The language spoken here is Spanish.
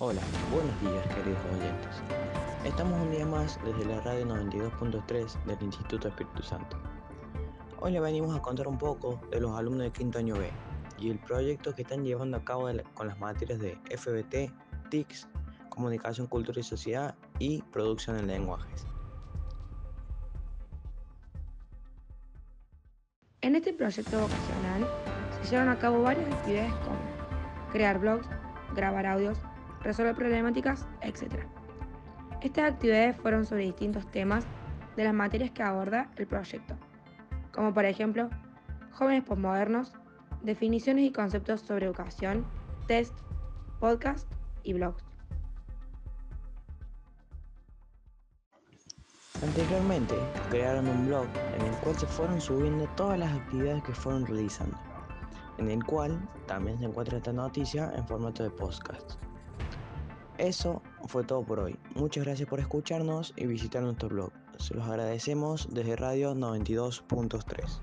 Hola, buenos días queridos oyentes. Estamos un día más desde la radio 92.3 del Instituto Espíritu Santo. Hoy le venimos a contar un poco de los alumnos de quinto año B y el proyecto que están llevando a cabo con las materias de FBT, TICS, Comunicación, Cultura y Sociedad y Producción en Lenguajes. En este proyecto vocacional se llevan a cabo varias actividades como crear blogs, grabar audios, resolver problemáticas, etc. Estas actividades fueron sobre distintos temas de las materias que aborda el proyecto, como por ejemplo jóvenes postmodernos, definiciones y conceptos sobre educación, test, podcast y blogs. Anteriormente crearon un blog en el cual se fueron subiendo todas las actividades que fueron realizando, en el cual también se encuentra esta noticia en formato de podcast. Eso fue todo por hoy. Muchas gracias por escucharnos y visitar nuestro blog. Se los agradecemos desde Radio 92.3.